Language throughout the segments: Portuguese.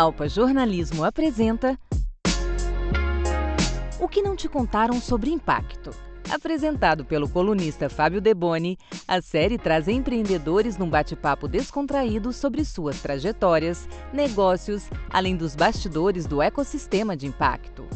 Alpa Jornalismo apresenta O que não te contaram sobre impacto. Apresentado pelo colunista Fábio Deboni, a série traz empreendedores num bate-papo descontraído sobre suas trajetórias, negócios, além dos bastidores do ecossistema de impacto.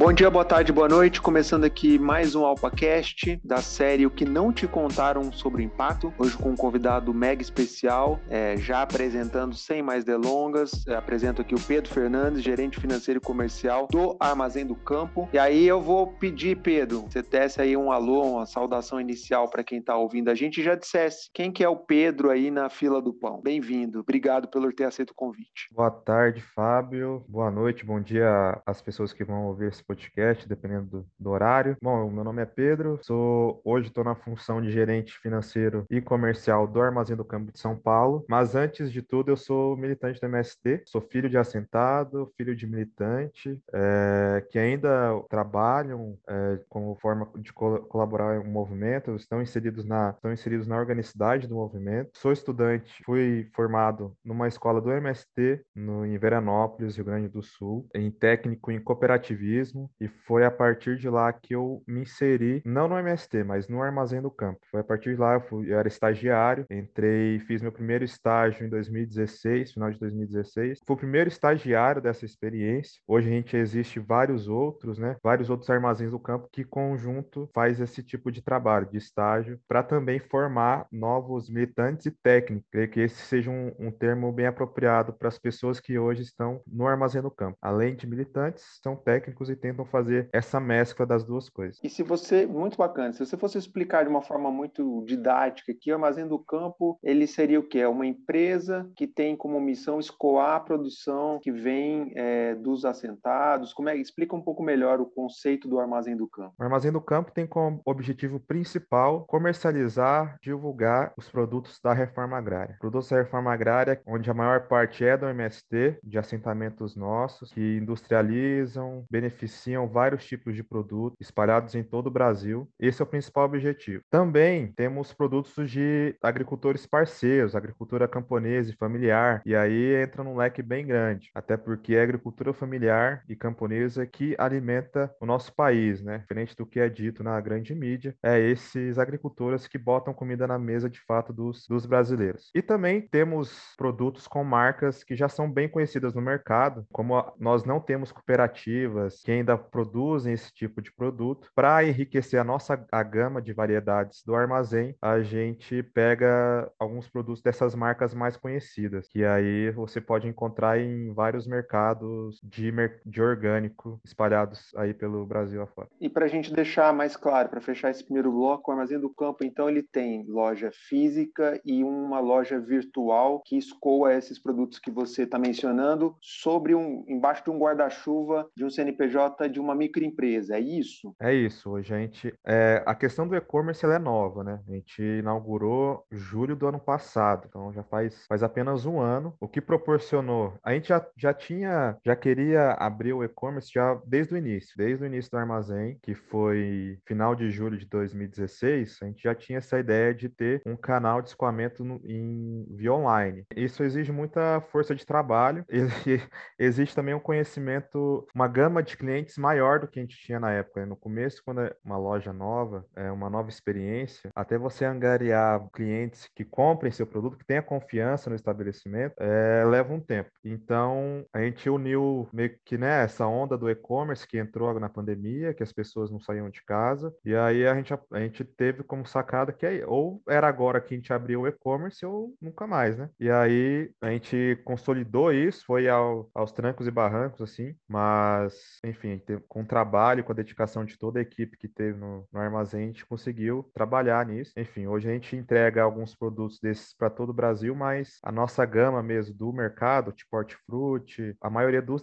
Bom dia, boa tarde, boa noite. Começando aqui mais um AlpaCast da série O que não te contaram sobre o impacto. Hoje com um convidado mega especial, é, já apresentando sem mais delongas. É, apresento aqui o Pedro Fernandes, gerente financeiro e comercial do Armazém do Campo. E aí eu vou pedir, Pedro, você desse aí um alô, uma saudação inicial para quem está ouvindo a gente e já dissesse quem que é o Pedro aí na fila do pão. Bem-vindo. Obrigado por ter aceito o convite. Boa tarde, Fábio. Boa noite, bom dia às pessoas que vão ouvir esse podcast, dependendo do, do horário. Bom, meu nome é Pedro, sou hoje estou na função de gerente financeiro e comercial do Armazém do Campo de São Paulo, mas antes de tudo eu sou militante do MST, sou filho de assentado, filho de militante, é, que ainda trabalham é, como forma de col colaborar em um movimento, estão inseridos na estão inseridos na organicidade do movimento. Sou estudante, fui formado numa escola do MST no, em Veranópolis, Rio Grande do Sul, em técnico em cooperativismo e foi a partir de lá que eu me inseri, não no MST, mas no Armazém do Campo. Foi a partir de lá, eu, fui, eu era estagiário, entrei, fiz meu primeiro estágio em 2016, final de 2016. Fui o primeiro estagiário dessa experiência. Hoje a gente existe vários outros, né? Vários outros armazéns do campo que conjunto faz esse tipo de trabalho, de estágio, para também formar novos militantes e técnicos. Creio que esse seja um, um termo bem apropriado para as pessoas que hoje estão no armazém do campo. Além de militantes, são técnicos e tentam fazer essa mescla das duas coisas. E se você, muito bacana, se você fosse explicar de uma forma muito didática que o Armazém do Campo, ele seria o quê? É uma empresa que tem como missão escoar a produção que vem é, dos assentados. Como é? Explica um pouco melhor o conceito do Armazém do Campo. O Armazém do Campo tem como objetivo principal comercializar, divulgar os produtos da reforma agrária. Produtos da reforma agrária, onde a maior parte é do MST, de assentamentos nossos, que industrializam, beneficiam beneficiam vários tipos de produtos espalhados em todo o Brasil. Esse é o principal objetivo. Também temos produtos de agricultores parceiros, agricultura camponesa e familiar, e aí entra num leque bem grande, até porque é agricultura familiar e camponesa que alimenta o nosso país, né? Diferente do que é dito na grande mídia, é esses agricultores que botam comida na mesa de fato dos, dos brasileiros. E também temos produtos com marcas que já são bem conhecidas no mercado, como nós não temos cooperativas, quem ainda produzem esse tipo de produto. Para enriquecer a nossa a gama de variedades do armazém, a gente pega alguns produtos dessas marcas mais conhecidas, que aí você pode encontrar em vários mercados de, de orgânico espalhados aí pelo Brasil afora. E para a gente deixar mais claro, para fechar esse primeiro bloco, o Armazém do Campo, então, ele tem loja física e uma loja virtual que escoa esses produtos que você está mencionando sobre um embaixo de um guarda-chuva de um CNPJ de uma microempresa, é isso? É isso. A gente, é, a questão do e-commerce é nova, né? A gente inaugurou julho do ano passado, então já faz, faz apenas um ano. O que proporcionou? A gente já, já tinha, já queria abrir o e-commerce já desde o início, desde o início do armazém, que foi final de julho de 2016. A gente já tinha essa ideia de ter um canal de escoamento no, em via online. Isso exige muita força de trabalho e existe também um conhecimento, uma gama de clientes maior do que a gente tinha na época. Né? No começo, quando é uma loja nova, é uma nova experiência, até você angariar clientes que comprem seu produto, que tenha confiança no estabelecimento, é, leva um tempo. Então, a gente uniu meio que né, essa onda do e-commerce que entrou na pandemia, que as pessoas não saíam de casa, e aí a gente, a gente teve como sacada que é, ou era agora que a gente abriu o e-commerce ou nunca mais, né? E aí a gente consolidou isso, foi ao, aos trancos e barrancos, assim, mas, enfim, enfim, com o trabalho, com a dedicação de toda a equipe que teve no, no armazém, a gente conseguiu trabalhar nisso. Enfim, hoje a gente entrega alguns produtos desses para todo o Brasil, mas a nossa gama mesmo do mercado, tipo hortifruti, a maioria dos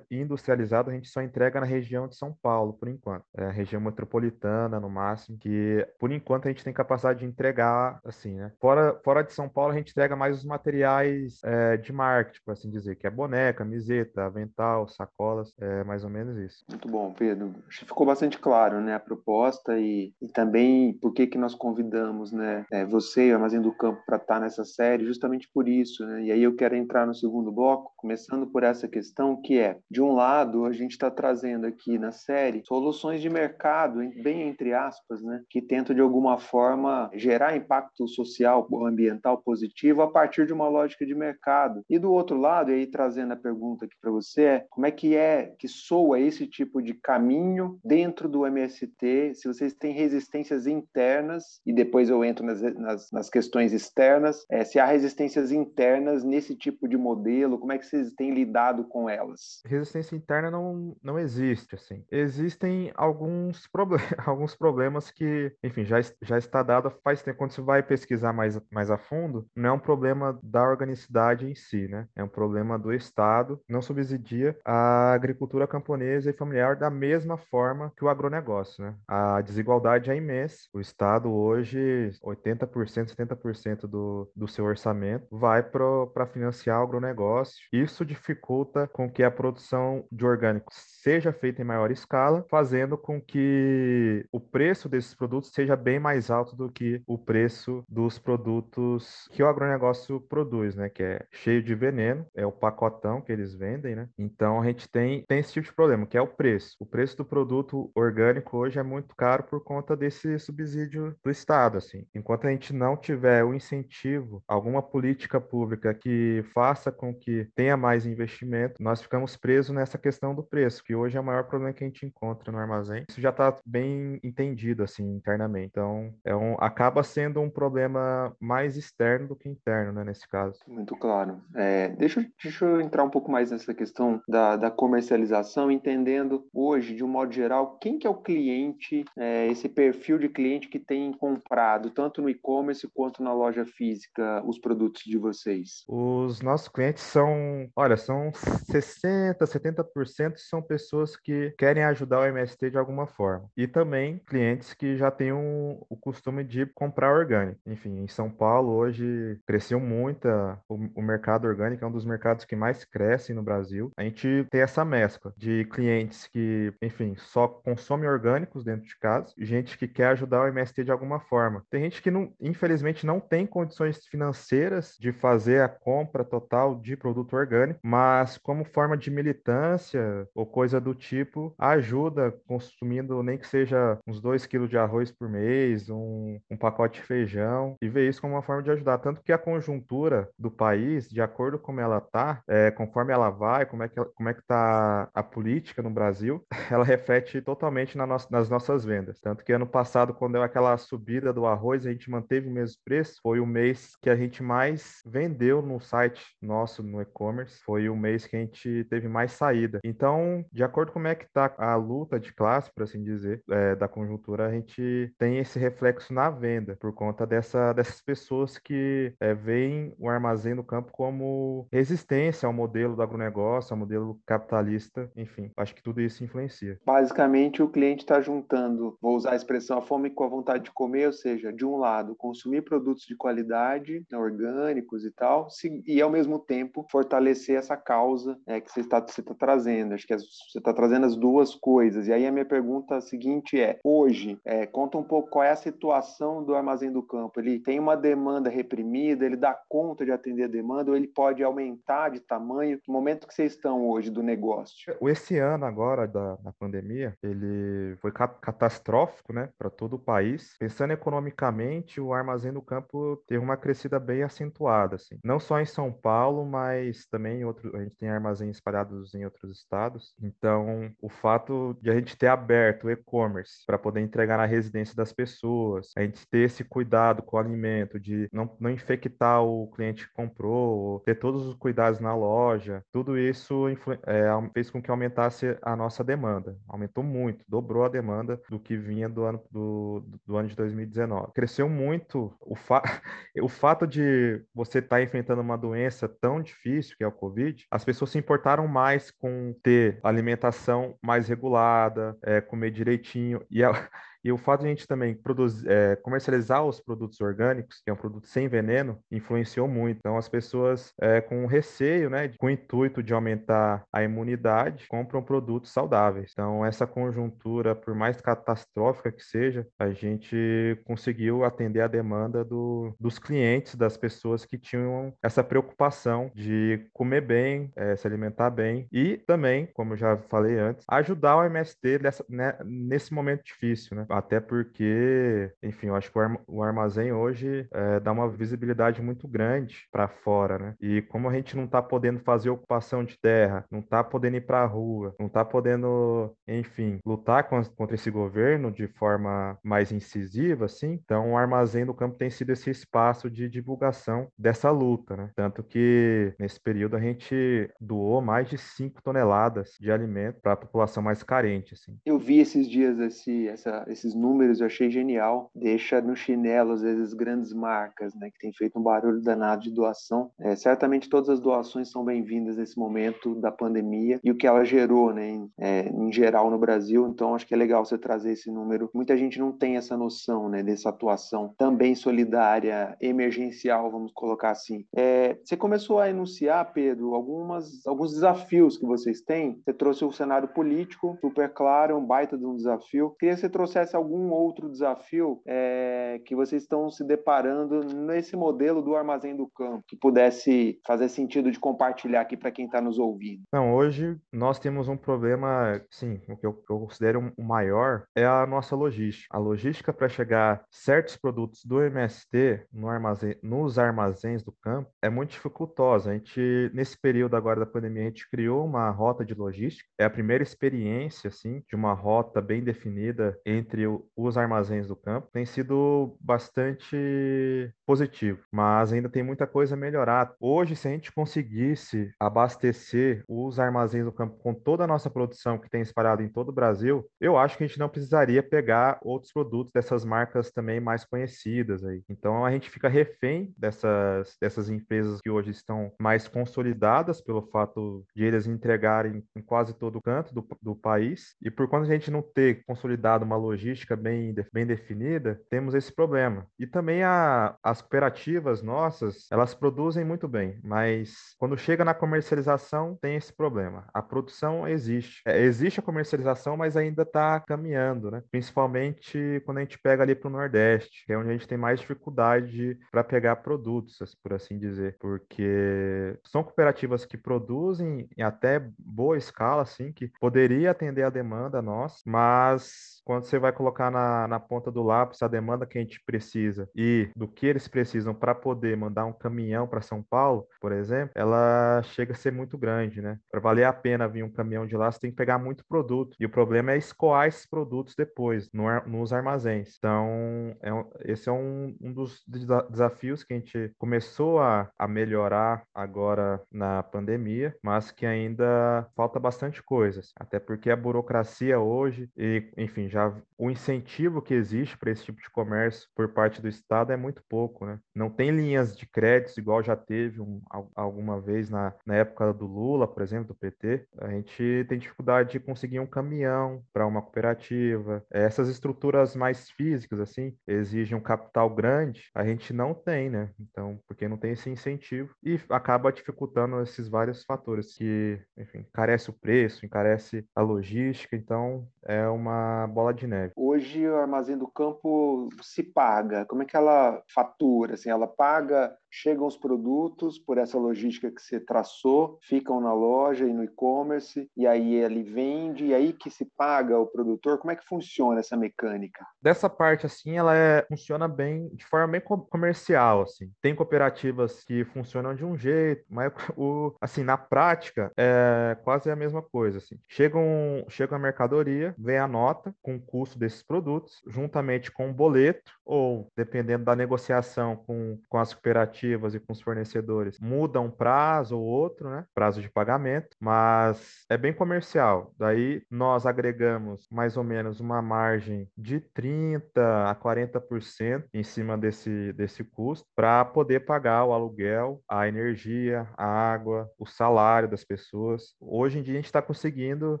industrializados a gente só entrega na região de São Paulo, por enquanto. É a região metropolitana, no máximo, que por enquanto a gente tem capacidade de entregar, assim, né? Fora, fora de São Paulo, a gente entrega mais os materiais é, de marketing, por assim dizer, que é boneca, camiseta, avental, sacolas, é mais ou menos isso. Isso. Muito bom, Pedro. Acho que ficou bastante claro, né, a proposta e, e também por que que nós convidamos, né, é, você e o Armazém do Campo para estar tá nessa série, justamente por isso, né. E aí eu quero entrar no segundo bloco, começando por essa questão que é, de um lado, a gente está trazendo aqui na série soluções de mercado, bem entre aspas, né, que tentam de alguma forma gerar impacto social, ambiental positivo a partir de uma lógica de mercado. E do outro lado, e aí trazendo a pergunta aqui para você, é como é que é que soa esse tipo de caminho dentro do MST, se vocês têm resistências internas, e depois eu entro nas, nas, nas questões externas, é, se há resistências internas nesse tipo de modelo, como é que vocês têm lidado com elas? Resistência interna não, não existe, assim. Existem alguns, problem alguns problemas que, enfim, já, já está dado faz tempo. Quando você vai pesquisar mais, mais a fundo, não é um problema da organicidade em si, né? É um problema do Estado não subsidia a agricultura camponesa familiar da mesma forma que o agronegócio, né? A desigualdade é imensa. O Estado hoje, 80%, 70% do, do seu orçamento vai para financiar o agronegócio. Isso dificulta com que a produção de orgânicos seja feita em maior escala, fazendo com que o preço desses produtos seja bem mais alto do que o preço dos produtos que o agronegócio produz, né? Que é cheio de veneno, é o pacotão que eles vendem, né? Então a gente tem, tem esse tipo de problema, que é o preço. O preço do produto orgânico hoje é muito caro por conta desse subsídio do Estado, assim. Enquanto a gente não tiver o incentivo, alguma política pública que faça com que tenha mais investimento, nós ficamos presos nessa questão do preço, que hoje é o maior problema que a gente encontra no armazém. Isso já está bem entendido assim internamente. Então, é um, acaba sendo um problema mais externo do que interno, né, nesse caso. Muito claro. É, deixa, deixa eu entrar um pouco mais nessa questão da, da comercialização, entendendo hoje, de um modo geral, quem que é o cliente, é, esse perfil de cliente que tem comprado, tanto no e-commerce quanto na loja física, os produtos de vocês? Os nossos clientes são, olha, são 60%, 70% são pessoas que querem ajudar o MST de alguma forma. E também clientes que já têm um, o costume de comprar orgânico. Enfim, em São Paulo hoje cresceu muito o, o mercado orgânico, é um dos mercados que mais crescem no Brasil. A gente tem essa mescla de clientes que, enfim, só consomem orgânicos dentro de casa, gente que quer ajudar o MST de alguma forma. Tem gente que, não, infelizmente, não tem condições financeiras de fazer a compra total de produto orgânico, mas como forma de militância ou coisa do tipo, ajuda consumindo nem que seja uns 2 quilos de arroz por mês, um, um pacote de feijão, e ver isso como uma forma de ajudar. Tanto que a conjuntura do país, de acordo com como ela tá, é, conforme ela vai, como é que, como é que tá a política no Brasil, ela reflete totalmente na nas nossas vendas. Tanto que ano passado, quando deu aquela subida do arroz, a gente manteve o mesmo preço, foi o mês que a gente mais vendeu no site nosso, no e-commerce, foi o mês que a gente teve mais saída. Então, de acordo com como é que tá a luta de classe, por assim dizer, é, da conjuntura, a gente tem esse reflexo na venda, por conta dessa, dessas pessoas que é, veem o armazém no campo como resistência ao modelo do agronegócio, ao modelo capitalista, enfim, acho que tudo isso influencia. Basicamente, o cliente está juntando, vou usar a expressão, a fome com a vontade de comer, ou seja, de um lado, consumir produtos de qualidade, né, orgânicos e tal, e ao mesmo tempo fortalecer essa causa é, que você está, você está trazendo. Acho que você está trazendo as duas coisas. E aí a minha pergunta seguinte é: hoje, é, conta um pouco qual é a situação do armazém do campo. Ele tem uma demanda reprimida, ele dá conta de atender a demanda, ou ele pode aumentar de tamanho? No momento que vocês estão hoje do negócio? Esse ano agora da, da pandemia, ele foi catastrófico, né, para todo o país. Pensando economicamente, o armazém do campo teve uma crescida bem acentuada, assim. Não só em São Paulo, mas também em outro, a gente tem armazéns espalhados em outros estados. Então, o fato de a gente ter aberto o e-commerce para poder entregar na residência das pessoas, a gente ter esse cuidado com o alimento, de não, não infectar o cliente que comprou, ter todos os cuidados na loja, tudo isso é, fez com que aumentasse a nossa demanda. Aumentou muito, dobrou a demanda do que vinha do ano, do, do ano de 2019. Cresceu muito o, fa o fato de você estar tá enfrentando uma doença tão difícil, que é o Covid, as pessoas se importaram mais com ter alimentação mais regulada, é, comer direitinho. E a, E o fato de a gente também produzir, é, comercializar os produtos orgânicos, que é um produto sem veneno, influenciou muito. Então, as pessoas é, com receio, né, com o intuito de aumentar a imunidade, compram produtos saudáveis. Então, essa conjuntura, por mais catastrófica que seja, a gente conseguiu atender a demanda do, dos clientes, das pessoas que tinham essa preocupação de comer bem, é, se alimentar bem e também, como eu já falei antes, ajudar o MST nessa, né, nesse momento difícil, né? Até porque, enfim, eu acho que o armazém hoje é, dá uma visibilidade muito grande para fora, né? E como a gente não está podendo fazer ocupação de terra, não está podendo ir para a rua, não está podendo, enfim, lutar contra esse governo de forma mais incisiva, assim, então o armazém do campo tem sido esse espaço de divulgação dessa luta, né? Tanto que nesse período a gente doou mais de 5 toneladas de alimento para a população mais carente, assim. Eu vi esses dias esse, essa, esses números, eu achei genial. Deixa no chinelo, às vezes, grandes marcas, né, que tem feito um barulho danado de doação. É, certamente todas as doações são bem-vindas nesse momento da pandemia e o que ela gerou, né, em, é, em geral no Brasil. Então, acho que é legal você trazer esse número. Muita gente não tem essa noção, né, dessa atuação também solidária, emergencial, vamos colocar assim. É, você começou a enunciar, Pedro, algumas, alguns desafios que vocês têm. Você trouxe o cenário político, super claro, é um baita de um desafio. Queria que você trouxesse algum outro desafio é, que vocês estão se deparando nesse modelo do armazém do campo, que pudesse fazer sentido de compartilhar aqui para quem está nos ouvindo. Não, hoje nós temos um problema, sim, o que eu, eu considero o maior é a nossa logística. A logística para chegar certos produtos do MST no armazém, nos armazéns do campo é muito dificultosa. A gente, nesse período agora da pandemia, a gente criou uma rota de logística. É a primeira experiência, assim, de uma rota bem definida entre o, os armazéns do campo. Tem sido bastante positivo, mas ainda tem muita coisa a melhorar. Hoje, se a gente conseguisse abastecer os armazéns do campo com toda a nossa produção que tem espalhado em todo o Brasil, eu acho que a gente não precisaria pegar outros produtos dessas marcas também mais conhecidas aí. Então a gente fica refém dessas, dessas empresas que hoje estão mais consolidadas pelo fato de eles entregarem em quase todo canto do, do país. E por de a gente não ter consolidado uma logística bem, bem definida, temos esse problema. E também a, as cooperativas nossas, elas produzem muito bem, mas quando chega na comercialização, tem esse problema. A produção existe. É, existe a comercialização, mas ainda está caminhando, né? Principalmente quando a gente pega ali para o Nordeste, que é onde a gente tem mais dificuldade para pegar produtos, por assim dizer, porque são cooperativas que produzem em até boa escala, assim, que poderia atender a demanda nossa, mas quando você vai colocar na, na ponta do lápis a demanda que a gente precisa e do que eles precisam para poder mandar um caminhão para São Paulo, por exemplo, ela chega a ser muito grande, né? Para valer a pena vir um caminhão de lá, você tem que pegar muito produto. E o problema é escoar esses produtos depois, no, nos armazéns. Então, é, esse é um, um dos desafios que a gente começou a, a melhorar agora na pandemia, mas que ainda falta bastante coisas. Até porque a burocracia hoje, e, enfim, já o incentivo que existe para esse tipo de comércio por parte do Estado é muito pouco, né? Não tem linhas de créditos igual já teve um, alguma vez na, na época do Lula, por exemplo, do PT. A gente tem dificuldade de conseguir um caminhão para uma cooperativa. Essas estruturas mais físicas, assim, exigem um capital grande, a gente não tem, né? Então, porque não tem esse incentivo e acaba dificultando esses vários fatores que, enfim, encarece o preço, encarece a logística, então é uma bola bola de neve. Hoje o armazém do campo se paga. Como é que ela fatura? Assim, ela paga chegam os produtos por essa logística que você traçou, ficam na loja e no e-commerce, e aí ele vende, e aí que se paga o produtor. Como é que funciona essa mecânica? Dessa parte, assim, ela é, funciona bem, de forma bem comercial, assim. Tem cooperativas que funcionam de um jeito, mas, o, assim, na prática, é quase a mesma coisa, assim. Chega, um, chega a mercadoria, vem a nota com o custo desses produtos, juntamente com o boleto, ou, dependendo da negociação com, com as cooperativas, cooperativas e com os fornecedores muda um prazo ou outro, né? Prazo de pagamento, mas é bem comercial. Daí nós agregamos mais ou menos uma margem de 30 a 40% em cima desse, desse custo para poder pagar o aluguel, a energia, a água, o salário das pessoas. Hoje em dia a gente está conseguindo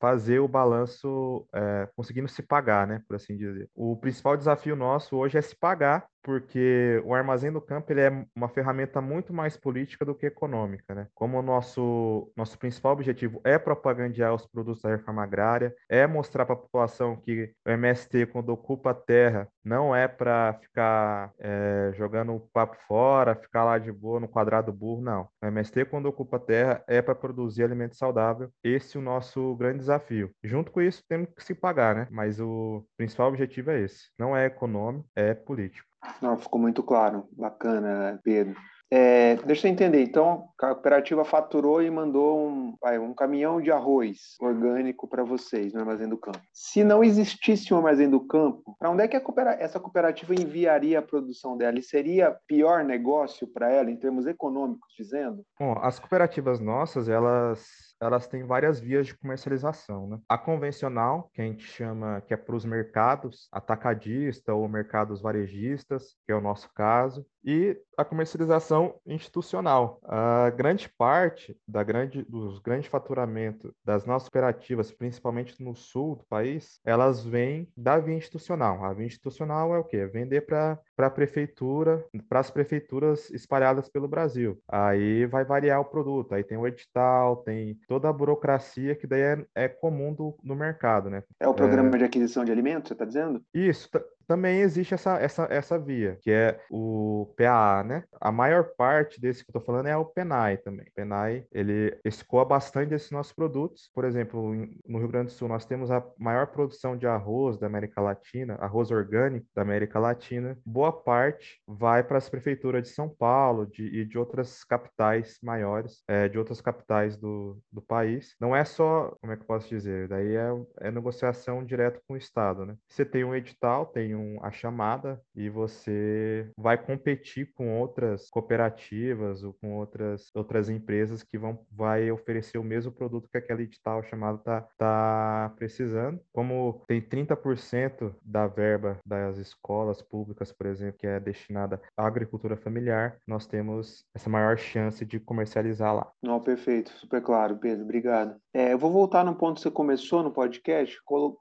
fazer o balanço, é, conseguindo se pagar, né? Por assim dizer. O principal desafio nosso hoje é se pagar porque o armazém do campo ele é uma ferramenta muito mais política do que econômica, né? Como o nosso nosso principal objetivo é propagandear os produtos da reforma agrária, é mostrar para a população que o MST quando ocupa a terra não é para ficar é, jogando o papo fora, ficar lá de boa no quadrado burro, não. O MST quando ocupa a terra é para produzir alimento saudável. Esse é o nosso grande desafio. Junto com isso temos que se pagar, né? Mas o principal objetivo é esse. Não é econômico, é político. Não, ficou muito claro. Bacana, Pedro. É, deixa eu entender. Então, a cooperativa faturou e mandou um, vai, um caminhão de arroz orgânico para vocês no Armazém do Campo. Se não existisse um Armazém do Campo, para onde é que essa cooperativa enviaria a produção dela? E seria pior negócio para ela, em termos econômicos, dizendo? Bom, as cooperativas nossas, elas elas têm várias vias de comercialização. Né? A convencional, que a gente chama que é para os mercados, atacadista ou mercados varejistas, que é o nosso caso, e a comercialização institucional. A grande parte da grande, dos grandes faturamentos das nossas operativas, principalmente no sul do país, elas vêm da via institucional. A via institucional é o quê? Vender para a prefeitura, para as prefeituras espalhadas pelo Brasil. Aí vai variar o produto. Aí tem o edital, tem toda a burocracia que daí é, é comum do, no mercado, né? É o programa é... de aquisição de alimentos, você está dizendo? Isso, também existe essa, essa, essa via, que é o PAA, né? A maior parte desse que eu estou falando é o PENAI também. O PENAI, ele escoa bastante desses nossos produtos. Por exemplo, no Rio Grande do Sul, nós temos a maior produção de arroz da América Latina, arroz orgânico da América Latina. Boa parte vai para as prefeituras de São Paulo de, e de outras capitais maiores, é, de outras capitais do, do país. Não é só, como é que eu posso dizer? Daí é, é negociação direto com o Estado, né? Você tem um edital, tem um, a chamada e você vai competir com outras cooperativas ou com outras, outras empresas que vão vai oferecer o mesmo produto que aquele edital chamado tá, tá precisando. Como tem 30% da verba das escolas públicas, por exemplo, que é destinada à agricultura familiar, nós temos essa maior chance de comercializar lá. Não, perfeito, super claro, Pedro, obrigado. É, eu vou voltar no ponto que você começou no podcast,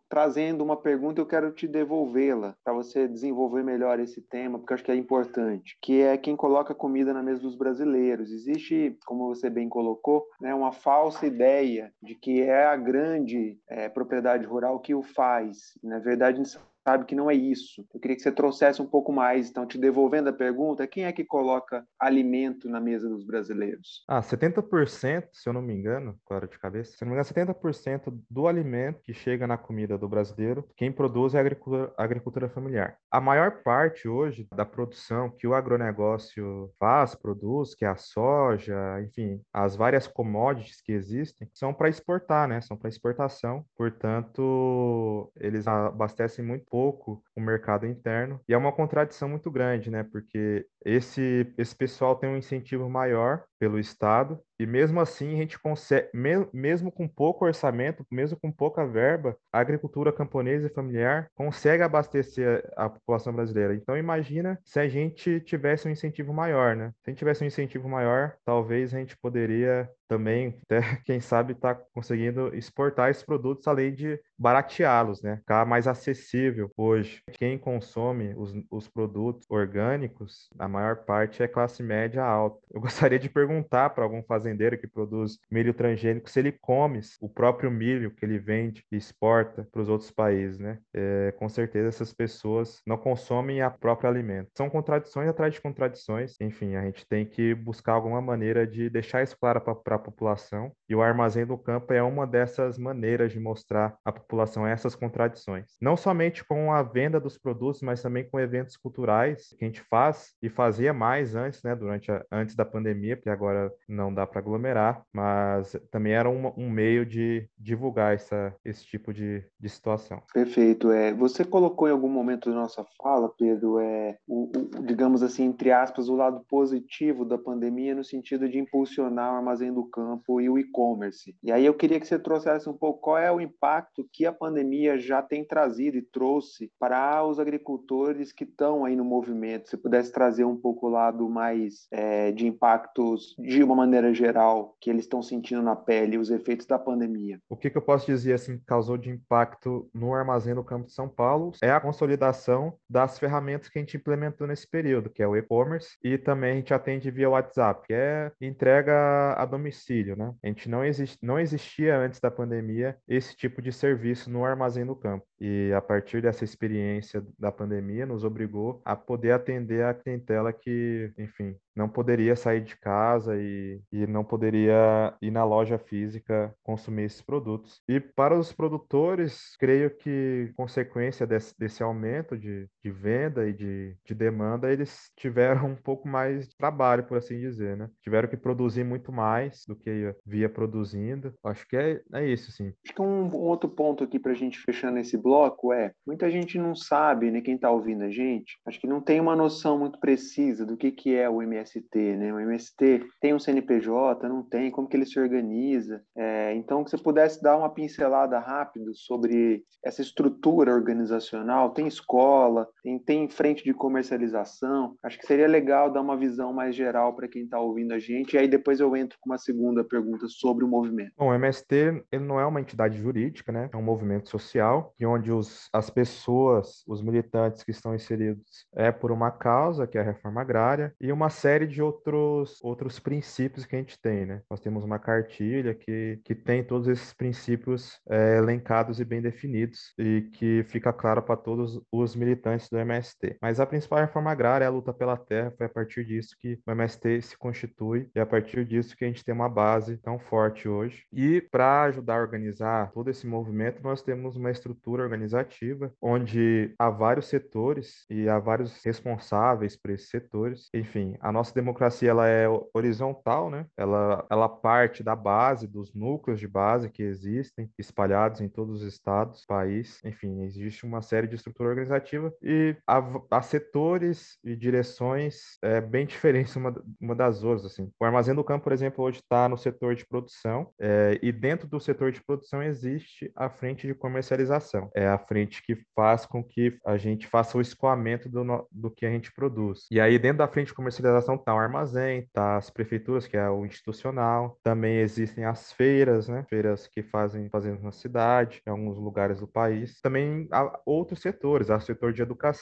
trazendo uma pergunta, eu quero te devolvê-la para você desenvolver melhor esse tema, porque eu acho que é importante, que é quem coloca comida na mesa dos brasileiros. Existe, como você bem colocou, né, uma falsa ideia de que é a grande é, propriedade rural que o faz. Na verdade, sabe que não é isso. Eu queria que você trouxesse um pouco mais, então, te devolvendo a pergunta, quem é que coloca alimento na mesa dos brasileiros? Ah, 70%, se eu não me engano, claro de cabeça, se eu não me engano, 70% do alimento que chega na comida do brasileiro, quem produz é a agricultura, a agricultura familiar. A maior parte hoje da produção que o agronegócio faz, produz, que é a soja, enfim, as várias commodities que existem, são para exportar, né? São para exportação. Portanto, eles abastecem muito pouco o mercado interno. E é uma contradição muito grande, né? Porque esse, esse pessoal tem um incentivo maior pelo Estado, e mesmo assim a gente consegue, mesmo com pouco orçamento, mesmo com pouca verba, a agricultura camponesa e familiar consegue abastecer a população brasileira. Então imagina se a gente tivesse um incentivo maior, né? Se a gente tivesse um incentivo maior, talvez a gente poderia também, até, quem sabe, estar tá conseguindo exportar esses produtos além de barateá-los, né? Ficar mais acessível hoje. Quem consome os, os produtos orgânicos, a maior parte é classe média alta. Eu gostaria de perguntar perguntar para algum fazendeiro que produz milho transgênico se ele come o próprio milho que ele vende e exporta para os outros países, né? É, com certeza essas pessoas não consomem a própria alimento. São contradições atrás de contradições. Enfim, a gente tem que buscar alguma maneira de deixar isso claro para a população. E o armazém do campo é uma dessas maneiras de mostrar à população essas contradições. Não somente com a venda dos produtos, mas também com eventos culturais que a gente faz e fazia mais antes, né, durante a, antes da pandemia, porque agora não dá para aglomerar, mas também era um, um meio de divulgar essa, esse tipo de, de situação. Perfeito. É, você colocou em algum momento da nossa fala, Pedro, é, o, o, digamos assim, entre aspas, o lado positivo da pandemia no sentido de impulsionar o armazém do campo e o e-commerce. E aí eu queria que você trouxesse um pouco qual é o impacto que a pandemia já tem trazido e trouxe para os agricultores que estão aí no movimento. Se pudesse trazer um pouco o lado mais é, de impactos de uma maneira geral que eles estão sentindo na pele, os efeitos da pandemia. O que, que eu posso dizer assim que causou de impacto no armazém do campo de São Paulo é a consolidação das ferramentas que a gente implementou nesse período, que é o e-commerce e também a gente atende via WhatsApp, que é entrega a domicílio, né? A gente não, exist, não existia antes da pandemia esse tipo de serviço no armazém do campo. E a partir dessa experiência da pandemia, nos obrigou a poder atender a clientela que, enfim, não poderia sair de casa e, e não poderia ir na loja física consumir esses produtos. E para os produtores, creio que, consequência desse, desse aumento de, de venda e de, de demanda, eles tiveram um pouco mais de trabalho, por assim dizer, né? Tiveram que produzir muito mais do que via produzindo. Acho que é, é isso, sim. Acho que um, um outro ponto aqui para a gente fechando esse bloco é, muita gente não sabe, né, quem está ouvindo a gente, acho que não tem uma noção muito precisa do que, que é o MS MST, né? O MST tem um CNPJ, não tem, como que ele se organiza? É, então, que você pudesse dar uma pincelada rápido sobre essa estrutura organizacional, tem escola, tem, tem frente de comercialização, acho que seria legal dar uma visão mais geral para quem está ouvindo a gente, e aí depois eu entro com uma segunda pergunta sobre o movimento. Bom, o MST ele não é uma entidade jurídica, né? É um movimento social, e onde os, as pessoas, os militantes que estão inseridos é por uma causa, que é a reforma agrária, e uma série série de outros, outros princípios que a gente tem, né? Nós temos uma cartilha que, que tem todos esses princípios é, elencados e bem definidos e que fica claro para todos os militantes do MST. Mas a principal reforma agrária é a luta pela terra, foi a partir disso que o MST se constitui e é a partir disso que a gente tem uma base tão forte hoje. E para ajudar a organizar todo esse movimento, nós temos uma estrutura organizativa onde há vários setores e há vários responsáveis por esses setores. Enfim, a nossa democracia ela é horizontal, né? Ela, ela parte da base, dos núcleos de base que existem, espalhados em todos os estados, país. Enfim, existe uma série de estrutura organizativa e há, há setores e direções é, bem diferentes uma, uma das outras. Assim. O Armazém do Campo, por exemplo, hoje está no setor de produção é, e dentro do setor de produção existe a frente de comercialização. É a frente que faz com que a gente faça o escoamento do, do que a gente produz. E aí, dentro da frente de comercialização, então tá o armazém, tá as prefeituras, que é o institucional, também existem as feiras, né? Feiras que fazem fazendo na cidade, em alguns lugares do país. Também há outros setores, há o setor de educação,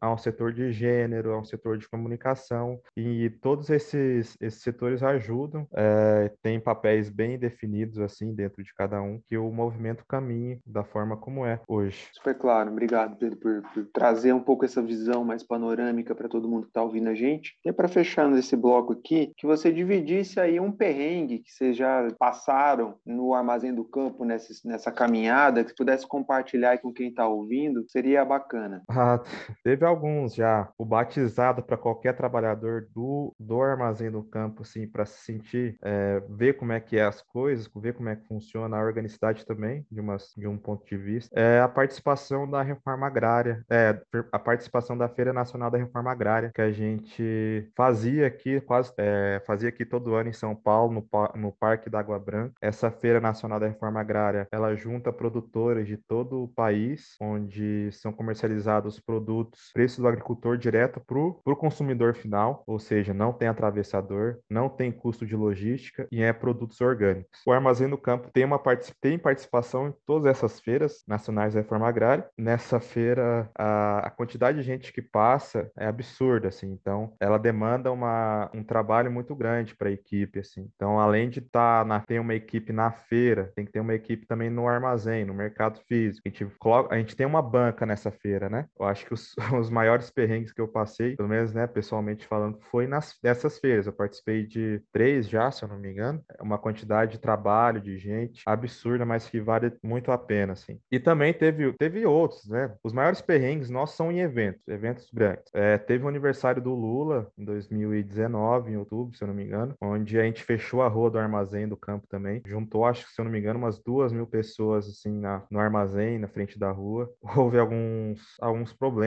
há um setor de gênero, há um setor de comunicação, e todos esses, esses setores ajudam, é, têm papéis bem definidos, assim, dentro de cada um, que o movimento caminhe da forma como é hoje. Super claro, obrigado, Pedro, por, por trazer um pouco essa visão mais panorâmica para todo mundo que está ouvindo a gente. E para fechar fechando esse bloco aqui, que você dividisse aí um perrengue que vocês já passaram no Armazém do Campo nessa, nessa caminhada, que pudesse compartilhar com quem está ouvindo, seria bacana. Ah, teve alguns já. O batizado para qualquer trabalhador do, do Armazém do Campo, assim, para se sentir, é, ver como é que é as coisas, ver como é que funciona a organicidade também, de, uma, de um ponto de vista, é a participação da reforma agrária, é, a participação da Feira Nacional da Reforma Agrária, que a gente fazia aqui quase é, fazia aqui todo ano em São Paulo no, no Parque da Água Branca essa feira nacional da reforma agrária ela junta produtores de todo o país onde são comercializados produtos preço do agricultor direto para o consumidor final ou seja não tem atravessador não tem custo de logística e é produtos orgânicos o armazém do campo tem uma tem participação em todas essas feiras nacionais da reforma agrária nessa feira a, a quantidade de gente que passa é absurda assim então ela demanda uma, um trabalho muito grande para a equipe, assim. Então, além de estar tá na, ter uma equipe na feira, tem que ter uma equipe também no armazém, no mercado físico. A gente, a gente tem uma banca nessa feira, né? Eu acho que os, os maiores perrengues que eu passei, pelo menos, né, pessoalmente falando, foi nas, nessas feiras. Eu participei de três já, se eu não me engano. É uma quantidade de trabalho, de gente absurda, mas que vale muito a pena, assim. E também teve, teve outros, né? Os maiores perrengues nossos são em eventos, eventos grandes. É, teve o aniversário do Lula em 2019, em outubro, se eu não me engano, onde a gente fechou a rua do armazém do campo também. Juntou, acho que, se eu não me engano, umas duas mil pessoas, assim, na, no armazém, na frente da rua. Houve alguns, alguns problemas.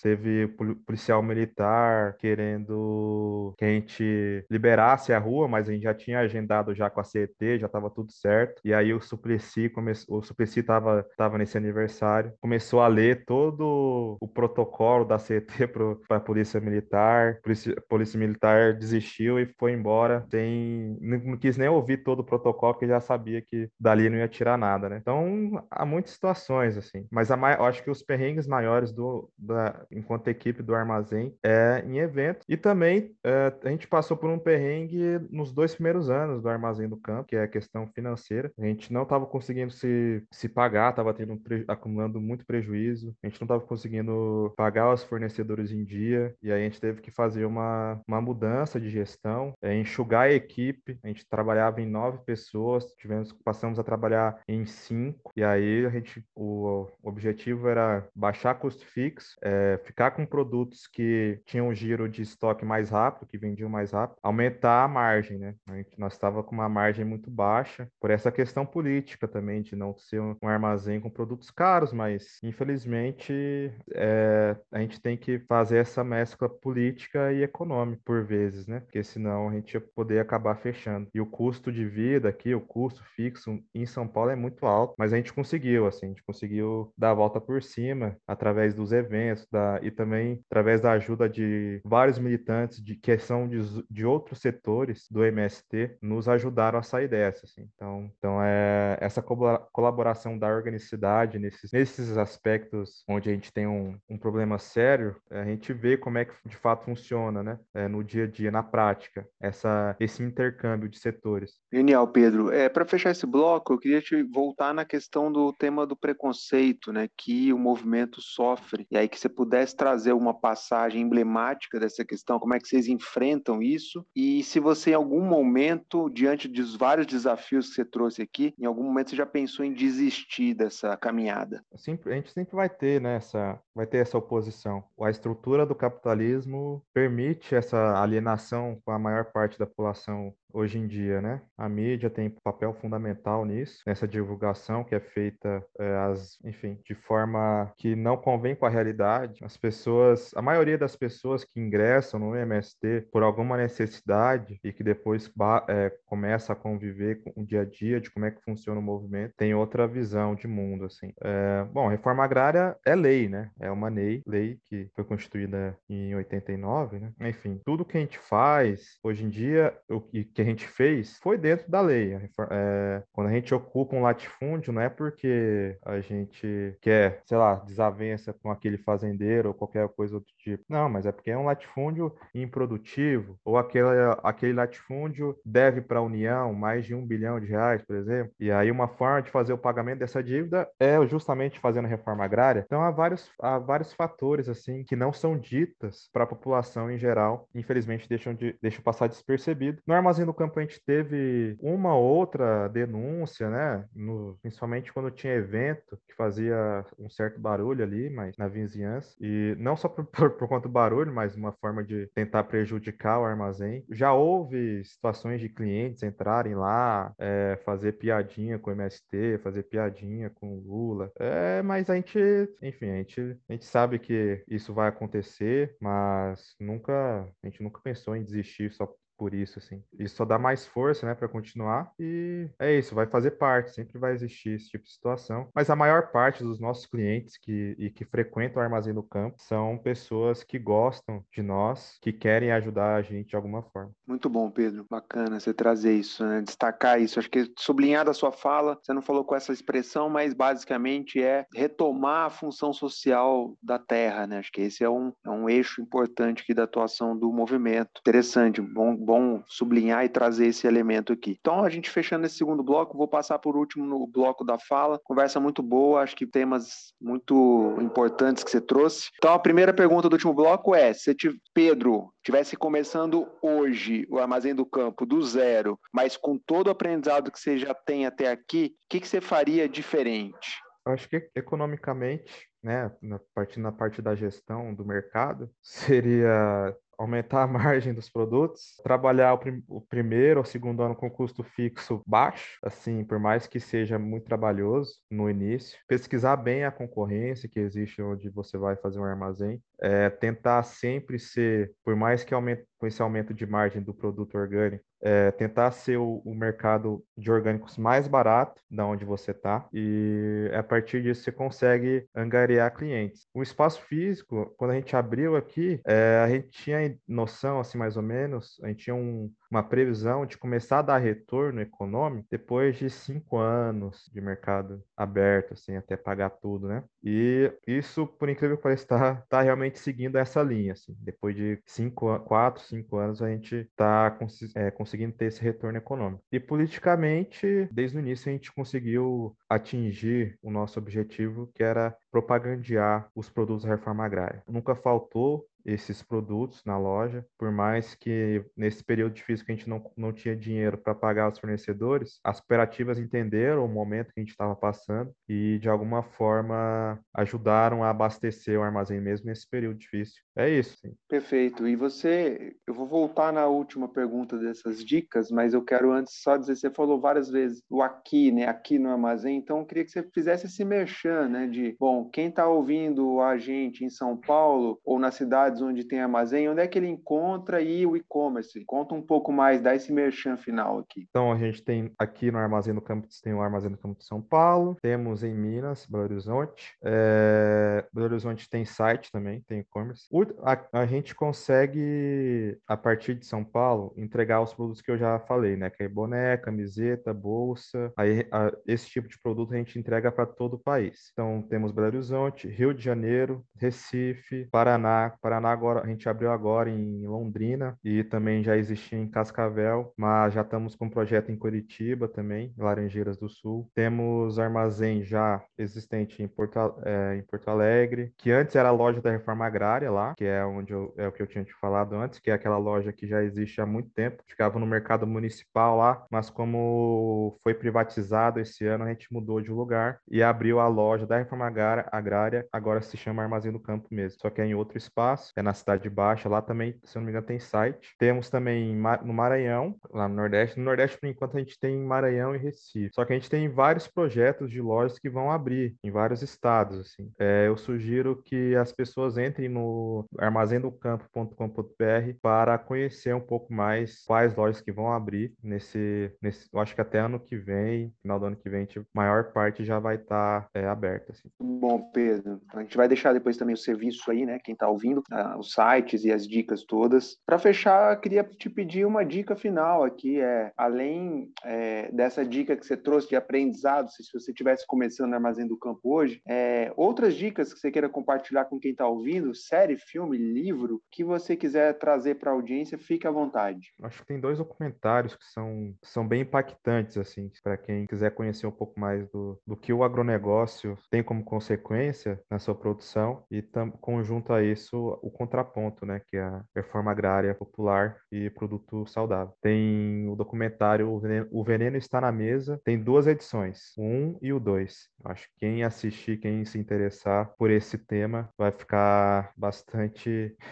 Teve policial militar querendo que a gente liberasse a rua, mas a gente já tinha agendado já com a CET, já estava tudo certo. E aí o Suplicy começou, o Suplicy estava tava nesse aniversário, começou a ler todo o protocolo da CET para a Polícia Militar. Polícia, Polícia Militar desistiu e foi embora sem não quis nem ouvir todo o protocolo porque já sabia que dali não ia tirar nada, né? Então há muitas situações assim, mas a eu acho que os perrengues maiores do da enquanto equipe do armazém é em evento e também é, a gente passou por um perrengue nos dois primeiros anos do armazém do campo, que é a questão financeira. A gente não estava conseguindo se, se pagar, estava tendo acumulando muito prejuízo. A gente não estava conseguindo pagar os fornecedores em dia e aí a gente teve que fazer uma, uma mudança de gestão, é, enxugar a equipe. A gente trabalhava em nove pessoas, tivemos passamos a trabalhar em cinco e aí a gente o, o objetivo era baixar custo fixo, é, ficar com produtos que tinham um giro de estoque mais rápido, que vendiam mais rápido, aumentar a margem, né? A gente, nós estava com uma margem muito baixa por essa questão política também de não ser um, um armazém com produtos caros, mas infelizmente é, a gente tem que fazer essa mescla política e econômica por vezes, né? Porque senão a gente ia poder acabar fechando. E o custo de vida aqui, o custo fixo em São Paulo é muito alto, mas a gente conseguiu, assim, a gente conseguiu dar a volta por cima através dos eventos da, e também através da ajuda de vários militantes de, que são de, de outros setores do MST, nos ajudaram a sair dessa, assim. Então, então é essa colaboração da organicidade nesses, nesses aspectos onde a gente tem um, um problema sério, a gente vê como é que de fato funciona, né? É, no dia a dia, na prática, essa, esse intercâmbio de setores. Genial, Pedro. É, Para fechar esse bloco, eu queria te voltar na questão do tema do preconceito, né? Que o movimento sofre. E aí que você pudesse trazer uma passagem emblemática dessa questão, como é que vocês enfrentam isso? E se você em algum momento, diante dos vários desafios que você trouxe aqui, em algum momento você já pensou em desistir dessa caminhada? Sempre, a gente sempre vai ter, né, essa, vai ter essa oposição. A estrutura do capitalismo permite essa alienação com a maior parte da população hoje em dia, né? A mídia tem papel fundamental nisso, nessa divulgação que é feita, é, as, enfim, de forma que não convém com a realidade. As pessoas, a maioria das pessoas que ingressam no MST por alguma necessidade e que depois é, começa a conviver com o dia a dia de como é que funciona o movimento, tem outra visão de mundo, assim. É, bom, reforma agrária é lei, né? É uma lei, lei que foi constituída em 89, né? Enfim, tudo que a gente faz hoje em dia, o que que a gente fez foi dentro da lei. É, quando a gente ocupa um latifúndio, não é porque a gente quer, sei lá, desavença com aquele fazendeiro ou qualquer coisa do tipo. Não, mas é porque é um latifúndio improdutivo, ou aquele, aquele latifúndio deve para a União mais de um bilhão de reais, por exemplo. E aí uma forma de fazer o pagamento dessa dívida é justamente fazendo reforma agrária. Então há vários, há vários fatores assim que não são ditas para a população em geral, infelizmente deixam, de, deixam passar despercebido. No armazém do campo a gente teve uma outra denúncia, né? No, principalmente quando tinha evento que fazia um certo barulho ali, mas na vizinhança. E não só por, por, por conta do barulho, mas uma forma de tentar prejudicar o armazém. Já houve situações de clientes entrarem lá, é, fazer piadinha com o MST, fazer piadinha com o Lula. É, mas a gente, enfim, a gente, a gente sabe que isso vai acontecer, mas nunca, a gente nunca pensou em desistir só por isso, assim. Isso só dá mais força, né, para continuar. E é isso, vai fazer parte, sempre vai existir esse tipo de situação. Mas a maior parte dos nossos clientes que, e que frequentam o Armazém do Campo são pessoas que gostam de nós, que querem ajudar a gente de alguma forma. Muito bom, Pedro. Bacana você trazer isso, né? destacar isso. Acho que sublinhar da sua fala, você não falou com essa expressão, mas basicamente é retomar a função social da terra, né? Acho que esse é um, é um eixo importante aqui da atuação do movimento. Interessante, bom bom sublinhar e trazer esse elemento aqui. Então, a gente fechando esse segundo bloco, vou passar por último no bloco da fala. Conversa muito boa, acho que temas muito importantes que você trouxe. Então, a primeira pergunta do último bloco é: se Pedro tivesse começando hoje o Armazém do Campo do zero, mas com todo o aprendizado que você já tem até aqui, o que, que você faria diferente? Acho que economicamente, né, parte, na parte da gestão do mercado, seria aumentar a margem dos produtos, trabalhar o, prim o, primeiro ou segundo ano com custo fixo baixo, assim, por mais que seja muito trabalhoso no início, pesquisar bem a concorrência que existe onde você vai fazer um armazém, é, tentar sempre ser, por mais que aumente, com esse aumento de margem do produto orgânico, é, tentar ser o, o, mercado de orgânicos mais barato da onde você está e a partir disso você consegue angariar clientes. O espaço físico, quando a gente abriu aqui, é, a gente tinha noção, assim, mais ou menos, a gente tinha um, uma previsão de começar a dar retorno econômico depois de cinco anos de mercado aberto, assim, até pagar tudo, né? E isso, por incrível que pareça, está tá realmente seguindo essa linha, assim. Depois de cinco, quatro, cinco anos, a gente está é, conseguindo ter esse retorno econômico. E politicamente, desde o início, a gente conseguiu atingir o nosso objetivo, que era propagandear os produtos da reforma agrária. Nunca faltou esses produtos na loja, por mais que nesse período difícil que a gente não, não tinha dinheiro para pagar os fornecedores, as cooperativas entenderam o momento que a gente estava passando e de alguma forma ajudaram a abastecer o armazém mesmo nesse período difícil. É isso. Sim. Perfeito. E você, eu vou voltar na última pergunta dessas dicas, mas eu quero antes só dizer, você falou várias vezes o aqui, né, aqui no armazém, então eu queria que você fizesse esse merchan, né, de, bom, quem está ouvindo a gente em São Paulo ou nas cidades onde tem armazém, onde é que ele encontra e o e-commerce? Conta um pouco mais, dá esse merchan final aqui. Então, a gente tem aqui no Armazém do Campus, tem o Armazém do Campus São Paulo, temos em Minas, Belo Horizonte. É... Belo Horizonte tem site também, tem e-commerce. A, a, gente consegue, a partir de São Paulo, entregar os produtos que eu já falei, né? Que é boné, camiseta, bolsa. Aí, a, esse tipo de produto a gente entrega para todo o país. Então, temos Belo Horizonte, Rio de Janeiro, Recife, Paraná. Paraná agora, a gente abriu agora em Londrina e também já existia em Cascavel, mas já estamos com um projeto em Curitiba também, Laranjeiras do Sul. Temos armazém já existente em Porto, é, em Porto Alegre, que antes era a loja da Reforma Agrária lá, que é onde eu, é o que eu tinha te falado antes, que é aquela loja que já existe há muito tempo, ficava no mercado municipal lá, mas como foi privatizado esse ano, a gente mudou de lugar e abriu a loja da Reforma Agrária, agora se chama Armazém do Campo mesmo, só que é em outro espaço, é na Cidade Baixa, lá também, se não me engano, tem site. Temos também no Maranhão, lá no Nordeste. No Nordeste, por enquanto, a gente tem Maranhão e Recife. Só que a gente tem vários projetos de lojas que vão abrir em vários estados, assim. É, eu sugiro que as pessoas entrem no armazendocampo.com.br para conhecer um pouco mais quais lojas que vão abrir nesse, nesse eu acho que até ano que vem, final do ano que vem, a maior parte já vai estar tá, é, aberta. Assim. Bom, Pedro, a gente vai deixar depois também o serviço aí, né? Quem está ouvindo, uh, os sites e as dicas todas. Para fechar, queria te pedir uma dica final aqui, é além é, dessa dica que você trouxe de aprendizado, se você estivesse começando no Armazém do Campo hoje, é, outras dicas que você queira compartilhar com quem está ouvindo, série, filme, livro, que você quiser trazer para a audiência, fique à vontade. Acho que tem dois documentários que são, são bem impactantes, assim, para quem quiser conhecer um pouco mais do, do que o agronegócio tem como consequência na sua produção e tam, conjunto a isso o contraponto, né, que é a reforma agrária popular e produto saudável. Tem o documentário O Veneno, o Veneno Está na Mesa, tem duas edições, o 1 e o 2. Acho que quem assistir, quem se interessar por esse tema, vai ficar bastante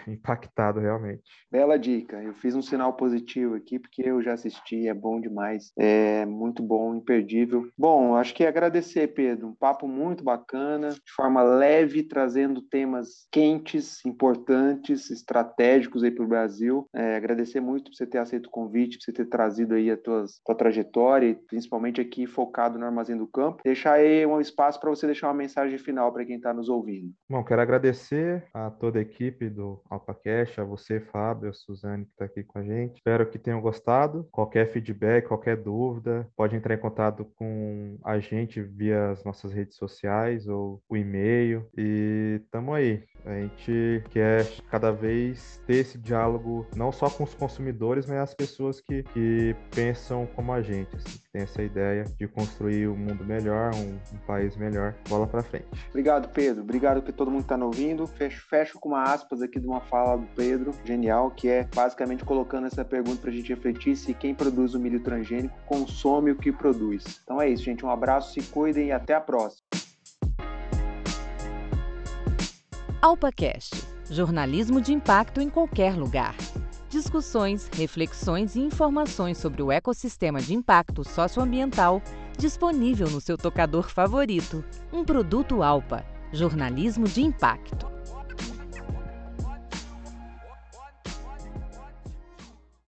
impactado realmente. Bela dica. Eu fiz um sinal positivo aqui porque eu já assisti, é bom demais. É muito bom, imperdível. Bom, acho que agradecer, Pedro. Um papo muito bacana, de forma leve, trazendo temas quentes, importantes, estratégicos aí para o Brasil. É, agradecer muito por você ter aceito o convite, por você ter trazido aí a tua, tua trajetória, principalmente aqui focado no Armazém do Campo. Deixar aí um espaço para você deixar uma mensagem final para quem está nos ouvindo. Bom, quero agradecer a toda a equipe do AlpaCast, a você, Fábio, a Suzane, que está aqui com a gente. Espero que tenham gostado. Qualquer feedback, qualquer dúvida, pode entrar em contato com a gente via as nossas redes sociais ou o e-mail. E tamo aí. A gente quer cada vez ter esse diálogo não só com os consumidores, mas as pessoas que, que pensam como a gente, assim, que tem essa ideia de construir um mundo melhor, um, um país melhor. Bola para frente. Obrigado, Pedro. Obrigado por todo mundo que está ouvindo. Fecho, fecho com uma aspas aqui de uma fala do Pedro, genial, que é basicamente colocando essa pergunta para a gente refletir se quem produz o milho transgênico consome o que produz. Então é isso, gente. Um abraço, se cuidem e até a próxima. AlpaCast jornalismo de impacto em qualquer lugar. Discussões, reflexões e informações sobre o ecossistema de impacto socioambiental disponível no seu tocador favorito. Um produto Alpa, jornalismo de impacto.